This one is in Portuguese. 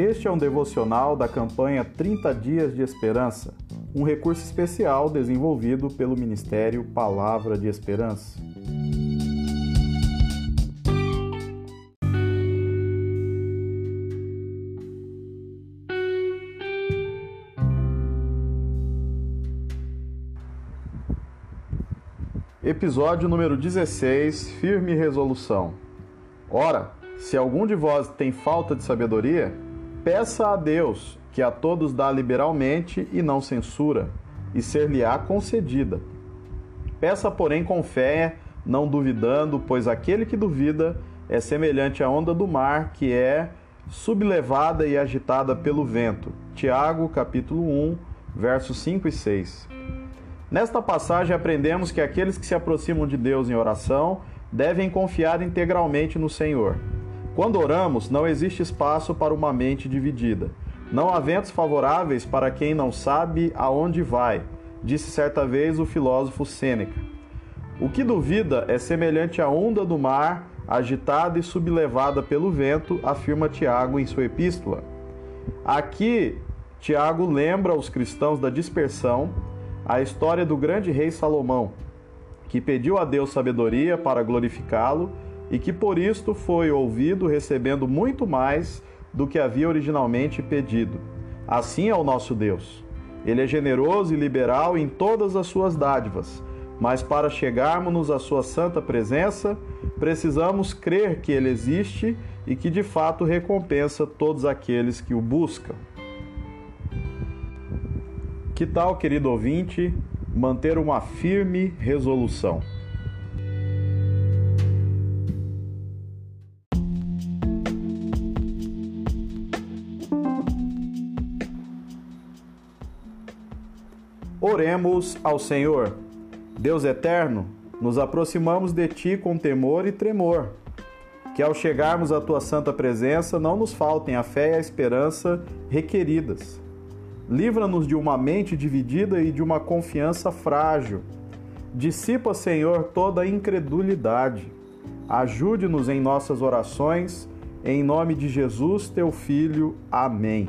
Este é um devocional da campanha 30 Dias de Esperança, um recurso especial desenvolvido pelo Ministério Palavra de Esperança. Episódio número 16 Firme Resolução. Ora, se algum de vós tem falta de sabedoria, peça a Deus, que a todos dá liberalmente e não censura, e ser-lhe-á concedida. Peça, porém, com fé, não duvidando, pois aquele que duvida é semelhante à onda do mar, que é sublevada e agitada pelo vento. Tiago, capítulo 1, versos 5 e 6. Nesta passagem aprendemos que aqueles que se aproximam de Deus em oração devem confiar integralmente no Senhor. Quando oramos, não existe espaço para uma mente dividida. Não há ventos favoráveis para quem não sabe aonde vai, disse certa vez o filósofo Sêneca. O que duvida é semelhante à onda do mar, agitada e sublevada pelo vento, afirma Tiago em sua epístola. Aqui, Tiago lembra os cristãos da dispersão a história do grande rei Salomão, que pediu a Deus sabedoria para glorificá-lo e que por isto foi ouvido recebendo muito mais do que havia originalmente pedido. Assim é o nosso Deus. Ele é generoso e liberal em todas as suas dádivas, mas para chegarmos à sua santa presença, precisamos crer que ele existe e que de fato recompensa todos aqueles que o buscam. Que tal, querido ouvinte, manter uma firme resolução? Oremos ao Senhor. Deus eterno, nos aproximamos de Ti com temor e tremor. Que ao chegarmos à Tua santa presença não nos faltem a fé e a esperança requeridas Livra-nos de uma mente dividida e de uma confiança frágil. Dissipa, Senhor, toda incredulidade. Ajude-nos em nossas orações. Em nome de Jesus, teu Filho. Amém.